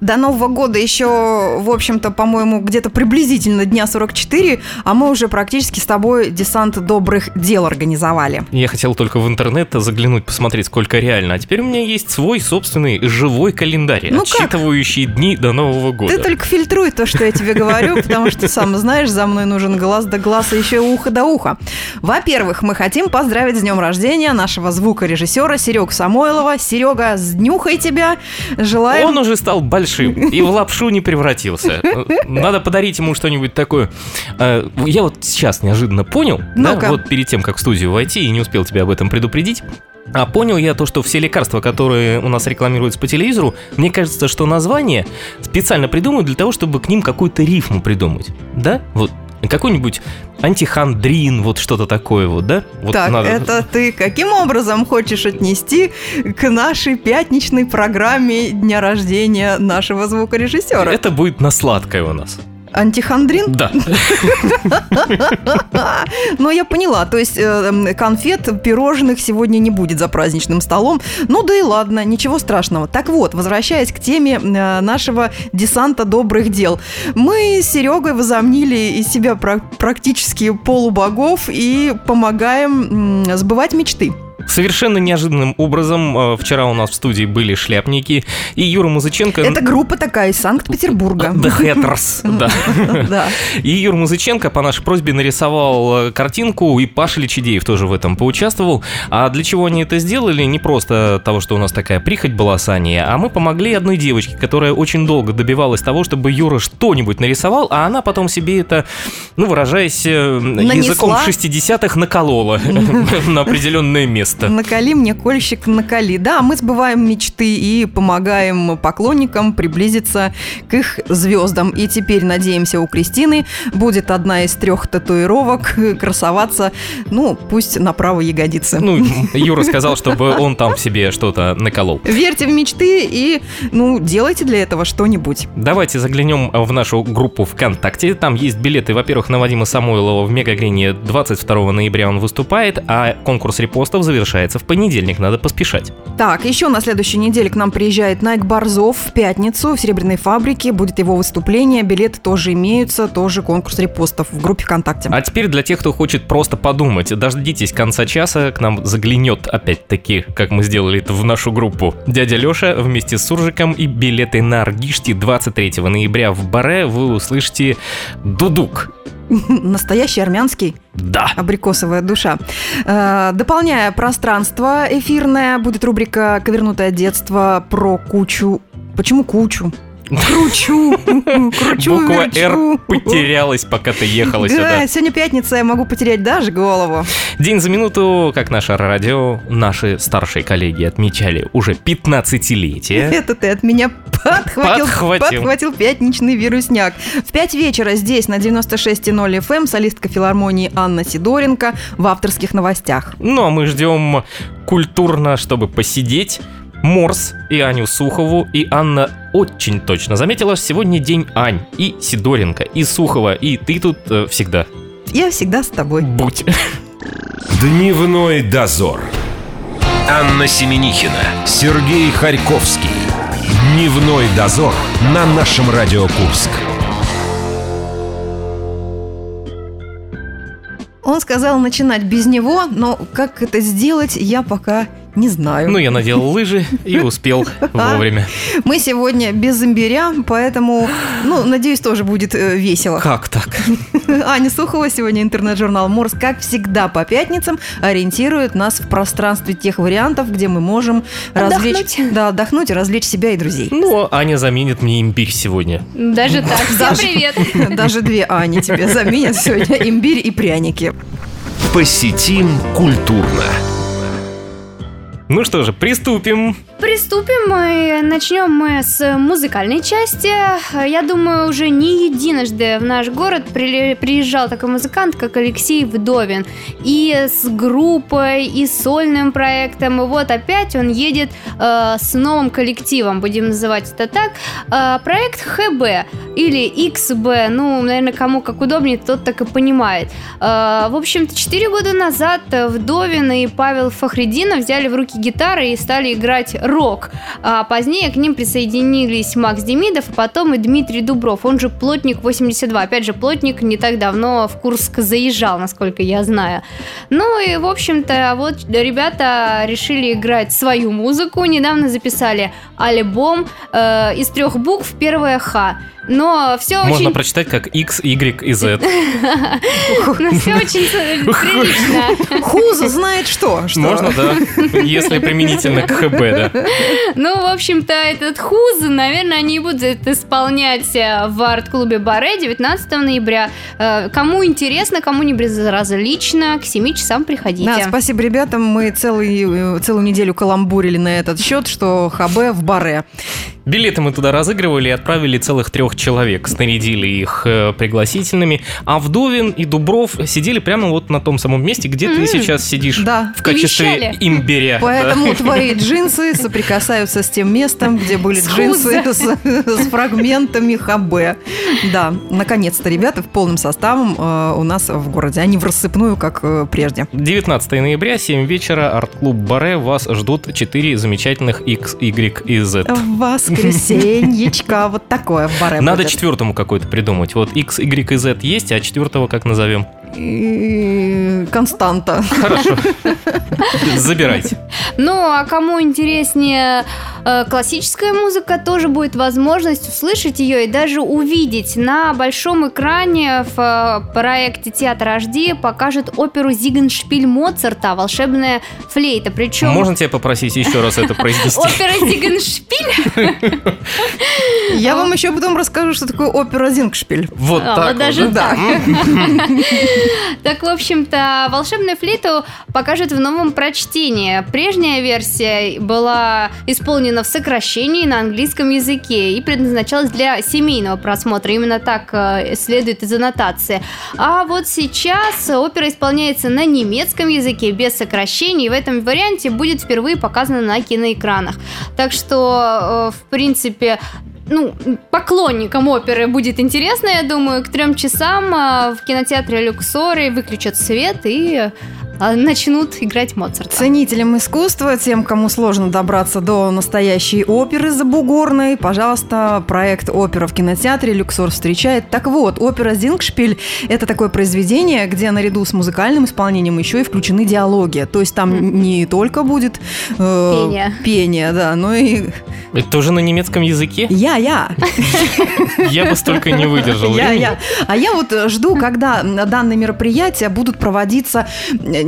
До Нового года еще, в общем-то, по-моему, где-то приблизительно дня 44, а мы уже практически с тобой десант добрых дел организовали. Я хотел только в интернет заглянуть, посмотреть, сколько реально. А теперь у меня есть свой собственный живой календарь, Ну как? отсчитывающий дни до Нового года. Ты только фильтруй то, что я тебе говорю, потому что, сам знаешь, за мной нужен глаз до глаза, еще и ухо до уха. Во-первых, мы хотим поздравить с днем рождения нашего звукорежиссера Серега Самойлова. Серега, с днюхой тебя. Желаем... Он уже стал большим и в лапшу не превратился. Надо подарить ему что-нибудь такое. Э, Я вот сейчас неожиданно понял, да, вот перед тем, как в студию войти, и не успел тебя об этом предупредить, а понял я то, что все лекарства, которые у нас рекламируются по телевизору, мне кажется, что название специально придумают для того, чтобы к ним какую-то рифму придумать. Да? Вот какой-нибудь антихандрин, вот что-то такое вот, да? Вот так, надо- это ты каким образом хочешь отнести к нашей пятничной программе дня рождения нашего звукорежиссера? Это будет на сладкое у нас. Антихандрин? Да. Ну, я поняла. То есть э, конфет, пирожных сегодня не будет за праздничным столом. Ну да и ладно, ничего страшного. Так вот, возвращаясь к теме э, нашего десанта добрых дел. Мы с Серегой возомнили из себя пра- практически полубогов и помогаем сбывать мечты. Совершенно неожиданным образом э, вчера у нас в студии были шляпники и Юра Музыченко... Это группа такая из Санкт-Петербурга. The Hatters, да. И Юр Музыченко по нашей просьбе нарисовал э, картинку, и Паша Личидеев тоже в этом поучаствовал. А для чего они это сделали? Не просто того, что у нас такая прихоть была с Аней, а мы помогли одной девочке, которая очень долго добивалась того, чтобы Юра что-нибудь нарисовал, а она потом себе это, ну, выражаясь э, языком Нанесла. 60-х, наколола на определенное место. Накали мне, кольщик, накали. Да, мы сбываем мечты и помогаем поклонникам приблизиться к их звездам. И теперь, надеемся, у Кристины будет одна из трех татуировок красоваться, ну, пусть на правой ягодице. Ну, Юра сказал, чтобы он там себе что-то наколол. Верьте в мечты и, ну, делайте для этого что-нибудь. Давайте заглянем в нашу группу ВКонтакте. Там есть билеты, во-первых, на Вадима Самойлова в Мегагрине 22 ноября он выступает, а конкурс репостов завершается в понедельник, надо поспешать. Так, еще на следующей неделе к нам приезжает Найк Борзов в пятницу в Серебряной фабрике. Будет его выступление. Билеты тоже имеются, тоже конкурс репостов в группе ВКонтакте. А теперь для тех, кто хочет просто подумать, дождитесь конца часа, к нам заглянет опять-таки, как мы сделали это в нашу группу. Дядя Леша вместе с Суржиком и билеты на Аргишти 23 ноября в Баре вы услышите Дудук. Настоящий армянский Да. абрикосовая душа. Э, Дополняя пространство эфирное, будет рубрика «Ковернутое детство» про кучу. Почему кучу? Кручу, кручу, Буква верчу. «Р» потерялась, пока ты ехала Да, сюда. сегодня пятница, я могу потерять даже голову. День за минуту, как наше радио, наши старшие коллеги отмечали уже 15-летие. Это ты от меня подхватил, Подхватил. подхватил пятничный вирусняк. В 5 вечера здесь на 96.0 FM солистка филармонии Анна Сидоренко в авторских новостях. Ну а мы ждем культурно, чтобы посидеть. Морс и Аню Сухову, и Анна очень точно заметила, что сегодня день Ань, и Сидоренко, и Сухова, и ты тут э, всегда Я всегда с тобой. будь. Дневной дозор. Анна Семенихина, Сергей Харьковский. Дневной дозор на нашем Радио Курск. Он сказал начинать без него, но как это сделать, я пока не знаю. Ну, я надел лыжи и успел вовремя. Мы сегодня без имбиря, поэтому, ну, надеюсь, тоже будет э, весело. Как так? Аня Сухова, сегодня интернет-журнал Морс, как всегда по пятницам, ориентирует нас в пространстве тех вариантов, где мы можем развлечь, да, отдохнуть и развлечь себя и друзей. Ну, Аня заменит мне имбирь сегодня. Даже так. Всем привет. Даже две Ани тебе заменят сегодня имбирь и пряники. Посетим культурно. Ну что же, приступим. Приступим мы. Начнем мы с музыкальной части. Я думаю, уже не единожды в наш город приезжал такой музыкант, как Алексей Вдовин. И с группой, и с сольным проектом. И вот опять он едет э, с новым коллективом, будем называть это так. Э, проект ХБ или XB, ну, наверное, кому как удобнее, тот так и понимает. Э, в общем-то, 4 года назад Вдовин и Павел Фахрединов взяли в руки гитары и стали играть рок. А позднее к ним присоединились Макс Демидов, а потом и Дмитрий Дубров, он же Плотник 82. Опять же, Плотник не так давно в Курск заезжал, насколько я знаю. Ну и, в общем-то, вот ребята решили играть свою музыку. Недавно записали альбом э, из трех букв, первое Х. Но все Можно очень... прочитать как X, Y и Z. Но все очень прилично. Хуза знает что. Можно, да. Если применительно к ХБ, да. Ну, в общем-то, этот хуз, наверное, они будут исполнять э, в арт-клубе Баре 19 ноября. Э, кому интересно, кому не безразлично, к 7 часам приходите. Да, спасибо ребятам. Мы целый, э, целую неделю каламбурили на этот счет, что ХБ в Баре. Билеты мы туда разыгрывали и отправили целых трех человек. Снарядили их э, пригласительными. А Вдовин и Дубров сидели прямо вот на том самом месте, где ты сейчас сидишь. Да. В качестве Вещали. имбиря. Поэтому твои джинсы соприкасаются с тем местом, где были С джинсы с, с фрагментами ХБ. Да, наконец-то ребята в полным составом э, у нас в городе, а не в рассыпную, как э, прежде. 19 ноября, 7 вечера, арт-клуб Баре. Вас ждут 4 замечательных X, Y и Z. Воскресеньечка, вот такое в Баре Надо четвертому какой-то придумать. Вот X, Y и Z есть, а четвертого как назовем? И Константа. Хорошо. Забирайте. Ну, а кому интереснее э, классическая музыка, тоже будет возможность услышать ее и даже увидеть. На большом экране в э, проекте Театр HD покажет оперу Зигеншпиль Моцарта «Волшебная флейта». Причем Можно тебя попросить еще раз это произнести? опера Зигеншпиль Я вам еще потом расскажу, что такое опера Зингшпиль. Вот А, так даже да? так. В общем-то, волшебную флейту покажут в новом прочтении. Прежняя версия была исполнена в сокращении на английском языке и предназначалась для семейного просмотра. Именно так э, следует из аннотации. А вот сейчас опера исполняется на немецком языке без сокращений. В этом варианте будет впервые показана на киноэкранах. Так что, э, в принципе, ну, поклонникам оперы будет интересно, я думаю. К трем часам а, в кинотеатре Люксоры выключат свет и начнут играть Моцарта. Ценителям искусства, тем, кому сложно добраться до настоящей оперы забугорной, пожалуйста, проект «Опера в кинотеатре» Люксор встречает. Так вот, опера «Зингшпиль» — это такое произведение, где наряду с музыкальным исполнением еще и включены диалоги. То есть там не только будет э, Пение. пение, да, но и Это тоже на немецком языке? я-я. Я бы столько не выдержал. Я, времени. я. А я вот жду, когда данные мероприятия будут проводиться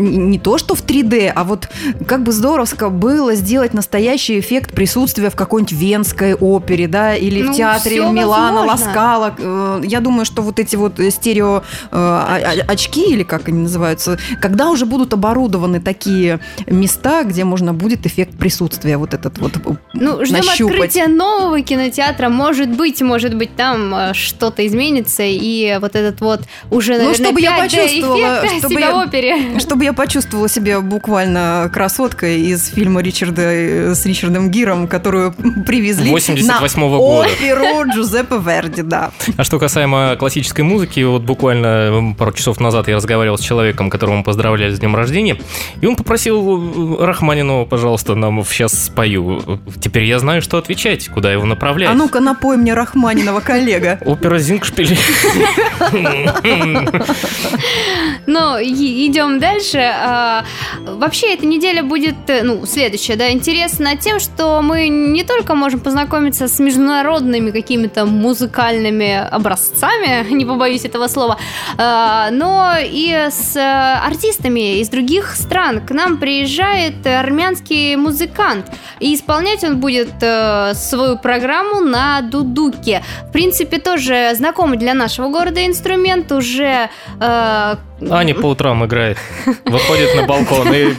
не то, что в 3D, а вот как бы здоровско было сделать настоящий эффект присутствия в какой-нибудь венской опере, да, или Ну, в театре Милана, возможно. Ласкала. Э, Я думаю, что вот эти вот стерео э, а- а- очки, или как они называются, когда уже будут оборудованы такие места, где можно будет эффект присутствия вот этот вот э, Ну, ждем нащупать. открытия нового кинотеатра. Может быть, может быть, там э, что-то изменится, и вот этот вот уже, Ну, наверное, чтобы я 5D почувствовала, эффект чтобы себя я- опере. Чтобы я почувствовала себя буквально красоткой из фильма Ричарда э, с Ричардом Гиром, которую привезли 88-го на года. оперу Джузеппе Верди, да. А что касаемо классической музыки, вот буквально м, пару часов назад я разговаривал с человеком, которого мы поздравляли с днем рождения, и он попросил э, Рахманинова, пожалуйста, нам сейчас спою. Теперь я знаю, что отвечать, куда его направлять. А ну-ка напой мне Рахманинова, коллега. Опера Зингшпиль. Ну, идем дальше. А, Вообще, эта неделя будет, э, ну, следующая, да, интересна тем, что мы не только можем познакомиться с международными какими-то музыкальными образцами, не побоюсь этого слова, а, но и с э, артистами из других стран. К нам приезжает армянский музыкант, и исполнять он будет э, свою программу на дудуке. В принципе, тоже знакомый для нашего города инструмент, уже Аня по утрам играет, выходит на балкон и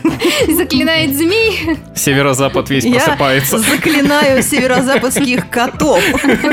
Заклинает змей. северо-запад весь Я просыпается. заклинаю северо-западских котов.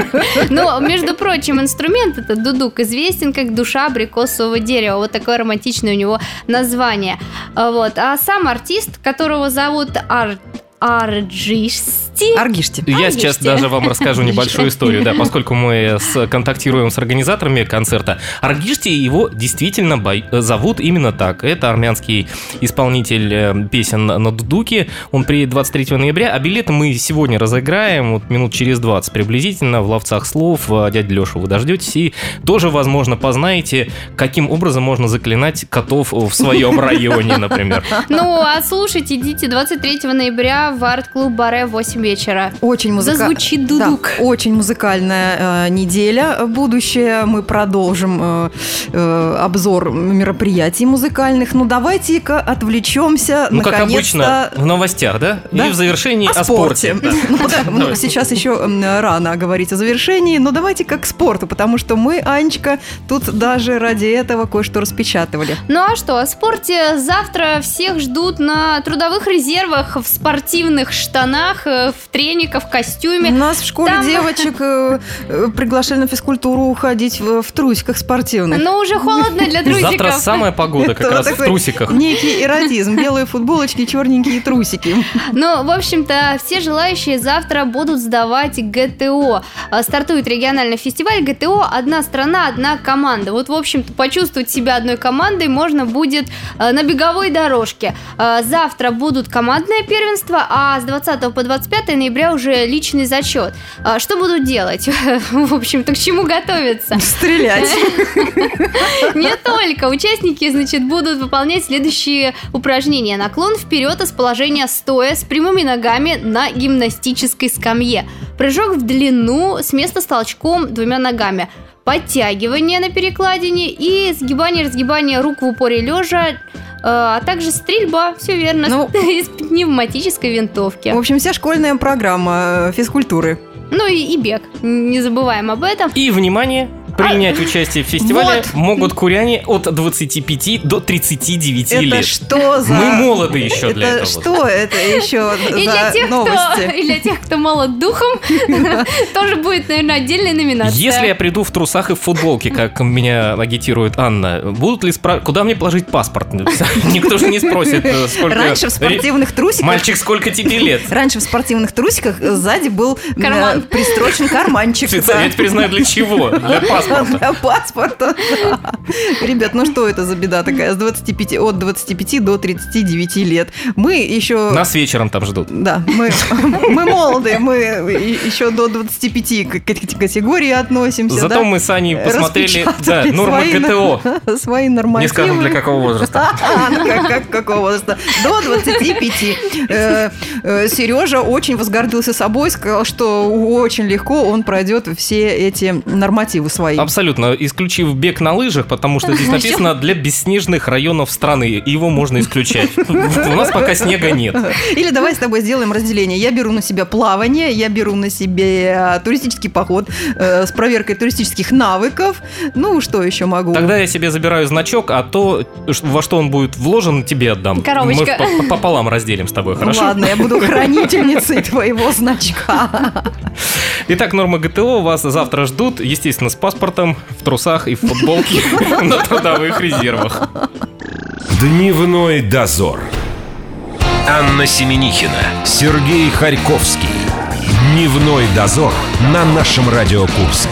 Но, между прочим, инструмент этот дудук известен как душа абрикосового дерева. Вот такое романтичное у него название. Вот. А сам артист, которого зовут Ар... Арджисти. Аргишти. Я сейчас даже вам расскажу небольшую историю, да, поскольку мы с, контактируем с организаторами концерта. Аргишти его действительно бой- зовут именно так. Это армянский исполнитель э, песен на дудуке. Он приедет 23 ноября, а билеты мы сегодня разыграем, вот минут через 20 приблизительно, в ловцах слов. А, Дядя Леша, вы дождетесь и тоже, возможно, познаете, каким образом можно заклинать котов в своем районе, например. Ну, а слушайте, идите 23 ноября в арт-клуб Баре в 8 вечера. Очень музыкальная. Зазвучит дудук. очень музыкальная э, неделя. Будущее мы продолжим э, э, обзор мероприятий музыкальных. Ну, давайте-ка отвлечемся. Ну, как обычно, в новостях, да? Да. И в завершении о о спорте. спорте. Да. Ну, сейчас еще рано говорить о завершении, но давайте как к спорту, потому что мы, Анечка, тут даже ради этого кое-что распечатывали. Ну а что, о спорте завтра всех ждут на трудовых резервах, в спортивных штанах, э, в трениках, в У костюме. нас в школе Там- девочек э, э, приглашали на физкультуру уходить в, в трусиках спортивных. Но уже холодно для трусиков. Завтра самая погода как раз в трусиках. Некий эротизм. Белые футболочки, черненькие трусики. Ну, в общем-то, все желающие завтра будут сдавать ГТО. А, Стартует региональный фестиваль ГТО «Одна страна, одна команда». Вот, в общем-то, почувствовать себя одной командой можно будет на беговой дорожке. Э, Завтра будут командное первенство, а с 20 по 25 ноября уже личный зачет. А Что будут делать? В общем-то, к чему готовиться? Стрелять. Не только. Участники, значит, будут выполнять следующие упражнения. Наклон вперед из положения стоя с прямыми ногами на гимнастической скамье. Прыжок в длину с места с толчком двумя ногами. Подтягивание на перекладине и сгибание-разгибание рук в упоре лежа, а также стрельба, все верно, Ну. из пневматической винтовки. В общем, вся школьная программа э, физкультуры. Ну и, и бег, не забываем об этом. И, внимание, принять участие в фестивале Вот. могут куряне от 25 до 39 Это лет. что за... Мы молоды еще для это этого. что это еще И для, за тех, кто, новости? и для тех, кто молод духом, тоже будет, наверное, отдельная номинация. Если я приду в трусах и в футболке, как меня агитирует Анна, будут ли спра... Куда мне положить паспорт? Никто же не спросит, э, сколько... Раньше в спортивных трусиках... Мальчик, сколько тебе лет? Раньше в спортивных трусиках сзади был Карман. пристрочен карманчик. Я теперь знаю для чего. Для паспорта. Для паспорта. да. Ребят, ну что это за беда такая? С 25, от 25 до 39 лет. Мы еще... Нас вечером там ждут. Да, мы, мы молоды, мы еще до 25 к- категории относимся. Зато да? мы с Аней посмотрели да, нормы свои ГТО. Свои нормативы. Не скажем, для какого возраста. А, ну как, как- какого возраста? До 25. Э, э, Сережа очень возгордился собой, сказал, что очень легко он пройдет все эти нормативы свои. Абсолютно, исключив бег на лыжах, потому что здесь написано для бесснежных районов страны, его можно исключать. У нас пока снега нет. Или давай с тобой сделаем разделение. Я беру на себя плавание, я беру на себе туристический поход э, с проверкой туристических навыков. Ну, что еще могу? Тогда я себе забираю значок, а то, во что он будет вложен, тебе отдам. Коробочка. Мы по- пополам разделим с тобой, Ну хорошо? Ладно, я буду хранительницей твоего значка. Итак, нормы ГТО вас завтра ждут, естественно, с паспортом, в трусах и в футболке на трудовых резервах. Дневной дозор. Анна Семенихина, Сергей Харьковский. Дневной дозор на нашем Радио Курск.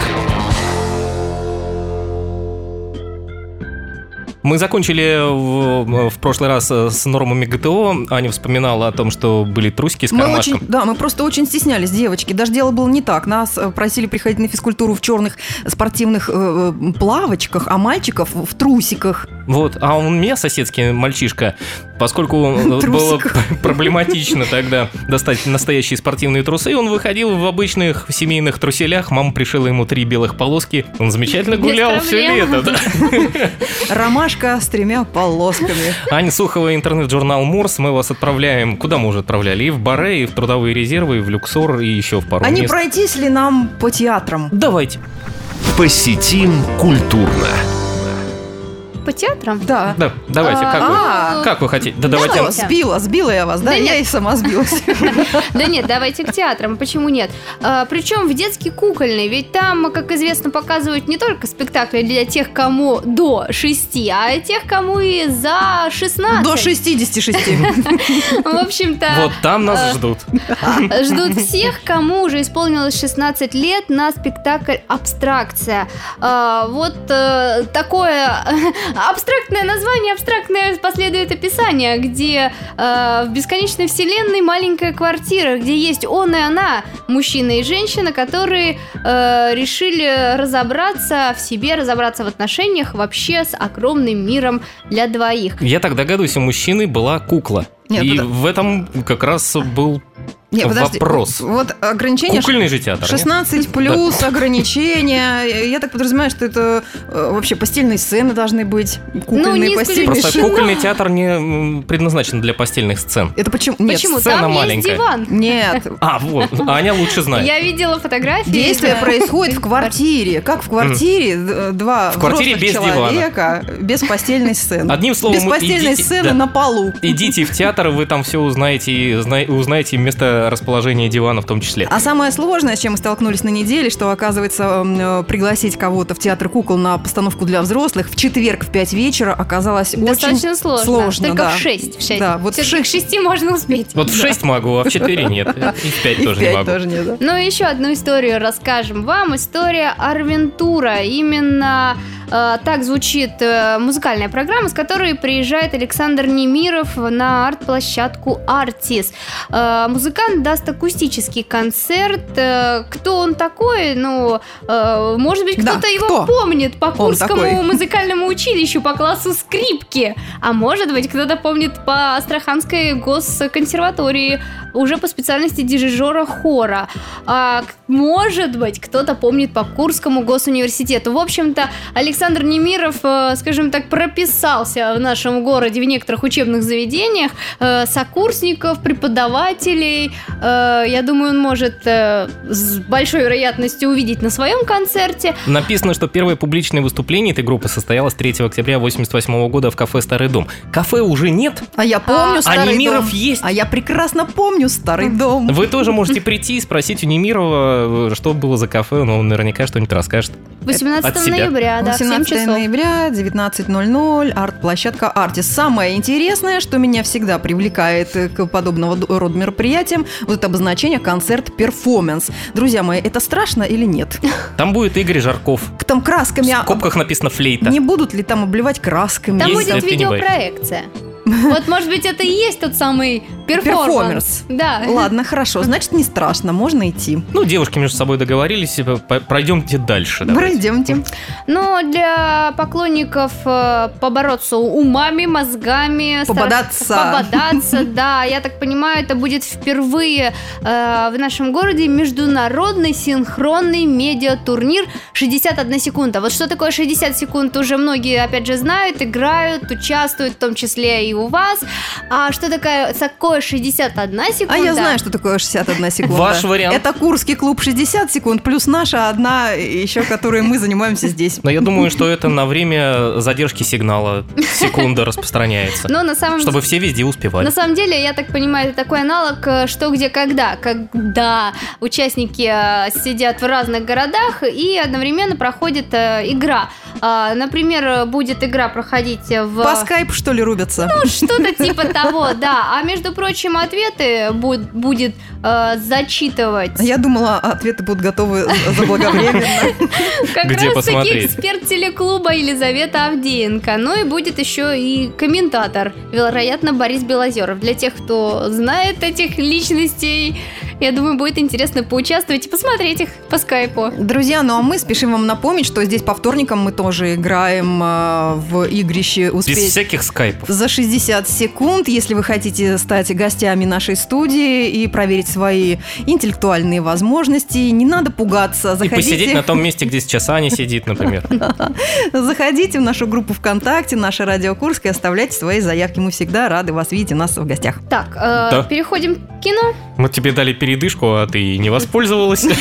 Мы закончили в, в прошлый раз э, с нормами ГТО. Аня вспоминала о том, что были трусики с Мы очень, да, мы просто очень стеснялись, девочки. Даже дело было не так. Нас э, просили приходить на физкультуру в черных спортивных э, э, плавочках, а мальчиков в трусиках. Вот, а у меня соседский мальчишка, поскольку было Трусиках. проблематично тогда достать настоящие спортивные трусы, он выходил в обычных семейных труселях, мама пришила ему три белых полоски, он замечательно гулял все лето. да. Ромашка с тремя полосками. Аня Сухова, интернет-журнал Морс, мы вас отправляем, куда мы уже отправляли, и в Баре, и в трудовые резервы, и в Люксор, и еще в пару А не мест. пройтись ли нам по театрам? Давайте. Посетим культурно. По театрам? Да. Да, давайте, как вы? А, Как вы хотите? Да Давайте. давайте. Сбила, сбила я вас, да? Да я нет. и сама сбилась. Да нет, давайте к театрам, почему нет? причем в детский кукольный, ведь там, как известно, показывают не только спектакли для тех, кому до 6, а тех, кому и за 16. До 66. В общем-то, Вот там нас э, ждут. Ждут всех, кому уже исполнилось 16 лет на спектакль «Абстракция». А, Вот э, такое абстрактное название, абстрактное последует описание, где э, в бесконечной вселенной маленькая квартира, где есть он и она, мужчина и женщина, которые э, решили разобраться в себе, разобраться в отношениях вообще с огромным миром для двоих. Я так догадываюсь, у мужчины была кукла. Нет, И подо- в этом как раз был Не, подожди. вопрос. Вот ограничение Кукольный же театр. нет? 16 плюс ограничения. Я так подразумеваю, что это э, вообще постельные сцены должны быть. Кукольные не постельные Просто сцены. кукольный театр не предназначен для постельных сцен. Это почему? Нет. Почему? сцена Там маленькая. есть диван. Нет. А, вот, Аня лучше знает. Я видела фотографии. Действие да. происходит в квартире. Как в квартире д- два В квартире без дивана. человека без постельной сцены. Одним словом, без постельной идите- сцены да. на полу. Идите в театр, вы там все узнаете, и зна- узнаете место расположения дивана в том числе. А самое сложное, с чем мы столкнулись на неделе, что, оказывается, э, пригласить кого-то в театр кукол на постановку для взрослых в четверг в 5 вечера оказалось Достаточно очень сложно. сложно, Только да. в 6. В 6. Да, вот в Всё-таки к 6 можно успеть. Вот в 6 могу, а в 4 нет. И в 5 И в тоже не 5 могу. тоже нет, да. Ну и еще одну историю расскажем вам. История Арвентура. Именно так звучит э, музыкальная программа, с которой приезжает Александр Немиров на арт-площадку Артис. Э, музыкант даст акустический концерт. Э, кто он такой? Ну, э, может быть, Да, кто-то его кто? помнит по Курскому музыкальному училищу по классу скрипки. А может быть, кто-то помнит по Астраханской госконсерватории уже по специальности дирижера хора. А, может быть, кто-то помнит по Курскому госуниверситету. В общем-то, Александр Немиров, э, скажем так, прописался в нашем городе в некоторых учебных заведениях. Э, сокурсников, преподавателей. Э, я думаю, он может с большой вероятностью увидеть на своем концерте. Написано, что первое публичное выступление этой группы состоялось 3 октября 88 года в кафе «Старый дом». Кафе уже нет, А я помню А старый Немиров дом. есть. А я прекрасно помню старый дом. Вы тоже можете прийти и спросить у Немирова, что было за кафе, но он наверняка что-нибудь расскажет. 18 От себя. ноября, да, в 7 18 часов. ноября, 19.00, арт-площадка Артис. Самое интересное, что меня всегда привлекает э, к подобного рода мероприятиям, вот это обозначение концерт-перформанс. Друзья мои, это страшно или нет? Там будет Игорь Жарков. К там красками... В а- скобках написано «флейта». Не будут ли там обливать красками? Там Есть, будет видеопроекция. Вот, может быть, это и есть тот самый перформанс. Перформанс. Да. Ладно, хорошо, значит, не страшно, можно идти. Ну, девушки между собой договорились, по- пройдемте дальше. давайте. Пройдемте. Но для поклонников э, побороться умами, мозгами, стар- Пободаться. пободаться, да, я так понимаю, это будет впервые э, в нашем городе международный синхронный медиатурнир 61 секунда. Вот что такое 60 секунд, уже многие, опять же, знают, играют, участвуют, в том числе и у вас. А что такое, такое 61 секунда? А я знаю, что такое 61 секунда. Ваш вариант. Это Курский клуб 60 секунд, плюс наша одна, еще которой мы занимаемся здесь. Но я думаю, что это на время задержки сигнала секунда распространяется. Но на самом Чтобы все везде успевали. На самом деле, я так понимаю, это такой аналог э, «Что, где, когда», когда участники э, сидят в разных городах и одновременно проходит э, игра. А, Например, будет игра проходить в... По скайпу, что ли, рубятся? Ну, что-то типа того, да. А между прочим, ответы буд- будет э, зачитывать Я думала, ответы будут готовы заблаговременно. как раз таки эксперт телеклуба Елизавета Авдеенко. Ну и будет еще и комментатор, вероятно, Борис Белозеров. Для тех, кто знает этих личностей, я думаю, будет интересно поучаствовать и посмотреть их по скайпу. Друзья, ну а мы спешим вам напомнить, что здесь по вторникам мы тоже играем э, в игрище Без «Успеть всяких скайпов. за 60 секунд, если вы хотите стать гостями нашей студии и проверить свои интеллектуальные возможности. Не надо пугаться. И посидеть Заходите, на том месте, где сейчас Аня сидит, например. заходите в нашу группу ВКонтакте, наша радио Курск и оставляйте свои заявки. Мы всегда рады вас видеть у нас в гостях. Так, э, Да. переходим кино. Мы тебе дали передышку, а ты не воспользовалась.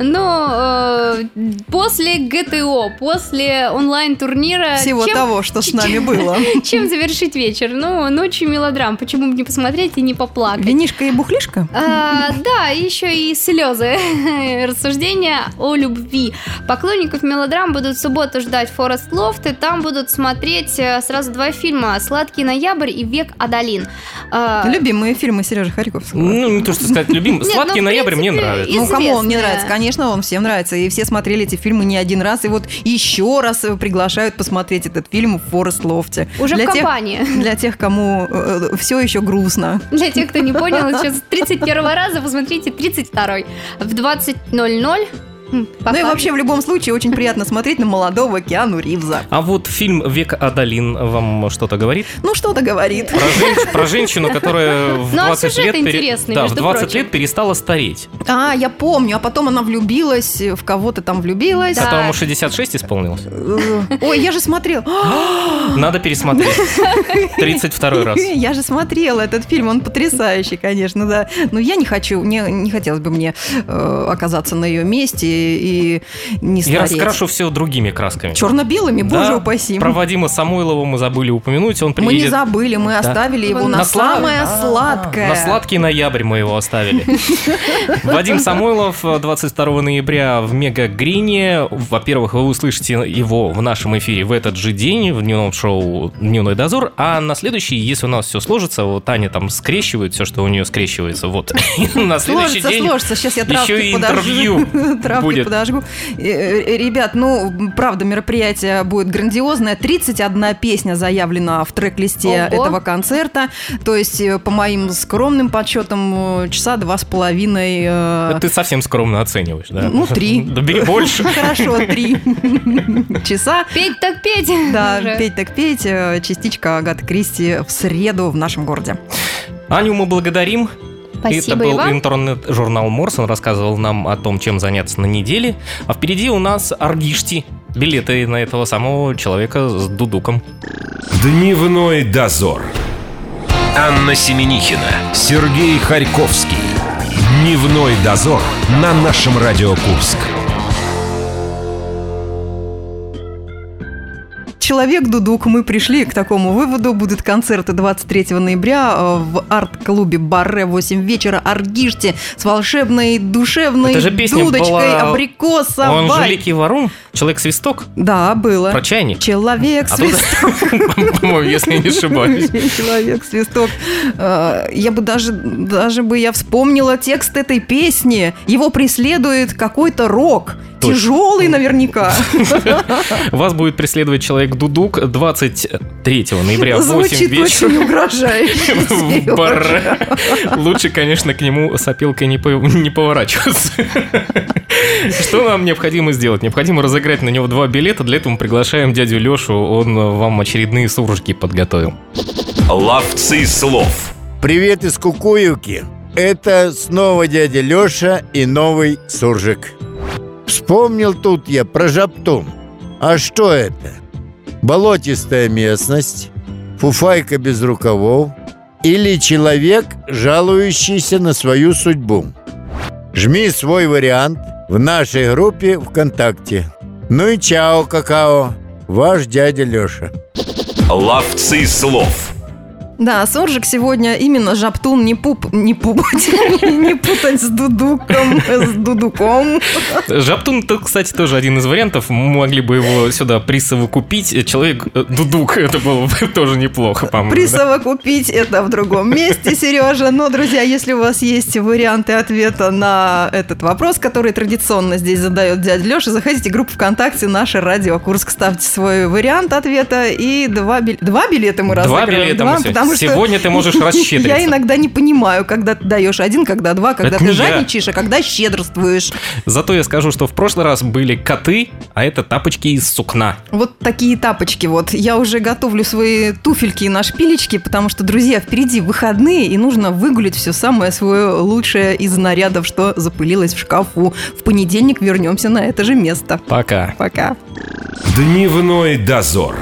Э, после ГТО, после онлайн-турнира... Всего чем- того, что с нами было. Чем завершить вечер? Ну, ночью мелодрам. Почему бы не посмотреть и не поплакать? Винишка и бухлишка? А, да, еще и слезы. Рассуждения о любви. Поклонников мелодрам будут в субботу ждать Форест Лофт, и там будут смотреть э, сразу два фильма «Сладкий ноябрь» и «Век Адалин». А, Любимые фильмы Сережи Харьковского. Ну, не то, что сказать любим. Нет, ну, Сладкий ноябрь мне нравится. Ну, кому он не нравится? Конечно, он всем нравится. И все смотрели эти фильмы не один раз. И вот еще раз э, приглашают посмотреть этот фильм в Форест Лофте. Уже в тех, компании. Для тех, кому все еще грустно. Для тех, кто не понял, сейчас 31 раза посмотрите 32 в 20.00. М, Ну и вообще, в любом случае, очень приятно смотреть на молодого Киану Ривза. А вот фильм «Век Адалин» вам что-то говорит? Ну, что-то говорит. Про, женщ- про женщину, которая в Ну, а 20 сюжет лет... интересный, да, в между 20 прочим. лет перестала стареть. А, я помню. А потом она влюбилась, в кого-то там влюбилась. Да. Которому 66 исполнилось. Э, Ой, я же смотрел. Надо пересмотреть. 32 раз. Я же смотрела этот фильм, он потрясающий, конечно, да. Но я не хочу, не, не хотелось бы мне э, оказаться на ее месте и не Я стареть. раскрашу все другими красками. Черно-белыми, боже Да, упаси. Про Вадима Самойлова мы забыли упомянуть. Он Мы не приедет забыли, мы оставили его на, На самое сладкое. На сладкий ноябрь мы его оставили. Вадим Самойлов 22 ноября в Мега Грине. Во-первых, вы услышите его в нашем эфире в этот же день, в дневном шоу «Дневной дозор». А на следующий, если у нас все сложится, вот Таня там скрещивает все, что у нее скрещивается, вот. На следующий день сложится. Сейчас я травки еще и интервью будет. подожгу. Э, э, Ребят, ну, правда, мероприятие будет грандиозное. 31 песня заявлена в трек-листе Ого. этого концерта. То есть, э, по моим скромным подсчетам, часа два с половиной. э, Это Ты совсем скромно оцениваешь, да? Ну, три. Да бери больше. Хорошо, три часа. Петь так петь. Да, петь так петь. Частичка Агаты Кристи в среду в нашем городе. Аню мы благодарим. Спасибо, Это был Иван. интернет-журнал Морс. Он рассказывал нам о том, чем заняться на неделе. А впереди у нас Аргишти. Билеты на этого самого человека с дудуком. Дневной дозор. Анна Семенихина, Сергей Харьковский. Дневной дозор на нашем Радио Курск. Человек Дудук, мы пришли к такому выводу. Будут концерты 23 ноября э, в арт-клубе Барре в 8 вечера Аргиште с волшебной душевной Это же песня дудочкой была абрикосовой. Он же Великий Варум, Человек-свисток, Да, было. про чайник. Человек А по-моему, если не ошибаюсь. Человек свисток. Э, Я бы даже, даже бы я вспомнила текст этой песни. Его преследует какой-то рок. Точно. Тяжелый наверняка. Вас будет преследовать человек Дудук 23 ноября в 8 Звучит вечера. угрожающе. В. Лучше, конечно, к нему сопилкой не, по- не поворачиваться. Что нам необходимо сделать? Необходимо разыграть на него два билета. Для этого мы приглашаем дядю Лешу. Он вам очередные суржики подготовил. Ловцы слов. Привет из Кукуевки. Это снова дядя Леша и новый суржик. Вспомнил тут я про Жаптун. А что это? Болотистая местность, фуфайка без рукавов или человек, жалующийся на свою судьбу? Жми свой вариант в нашей группе ВКонтакте. Ну и чао, какао, ваш дядя Леша. Ловцы слов. Да, Соржик сегодня именно Жаптун не пуп, не пупать, не путать с Дудуком, с Дудуком. Жаптун, это, кстати, тоже один из вариантов. Мы могли бы его сюда присовокупить. Человек э, Дудук, это было бы тоже неплохо, по-моему. Присовокупить это в другом месте, Сережа. Но, друзья, если у вас есть варианты ответа на этот вопрос, который традиционно здесь задает дядя Леша, заходите в группу ВКонтакте «Наше радио Курск», ставьте свой вариант ответа, и два, бил- два билета мы Два разыграем. билета мы сегодня- потому что сегодня ты можешь Я расщедриться. иногда не понимаю, когда ты даешь один, когда два, когда Это ты не я. жадничаешь, а когда щедрствуешь. Зато я скажу, что в прошлый раз были коты, а это тапочки из сукна. Вот такие тапочки вот. Я уже готовлю свои туфельки на шпилечки, потому что, друзья, впереди выходные, и нужно выгулить все самое свое лучшее из нарядов, что запылилось в шкафу. В понедельник вернемся на это же место. Пока. Пока. Дневной дозор.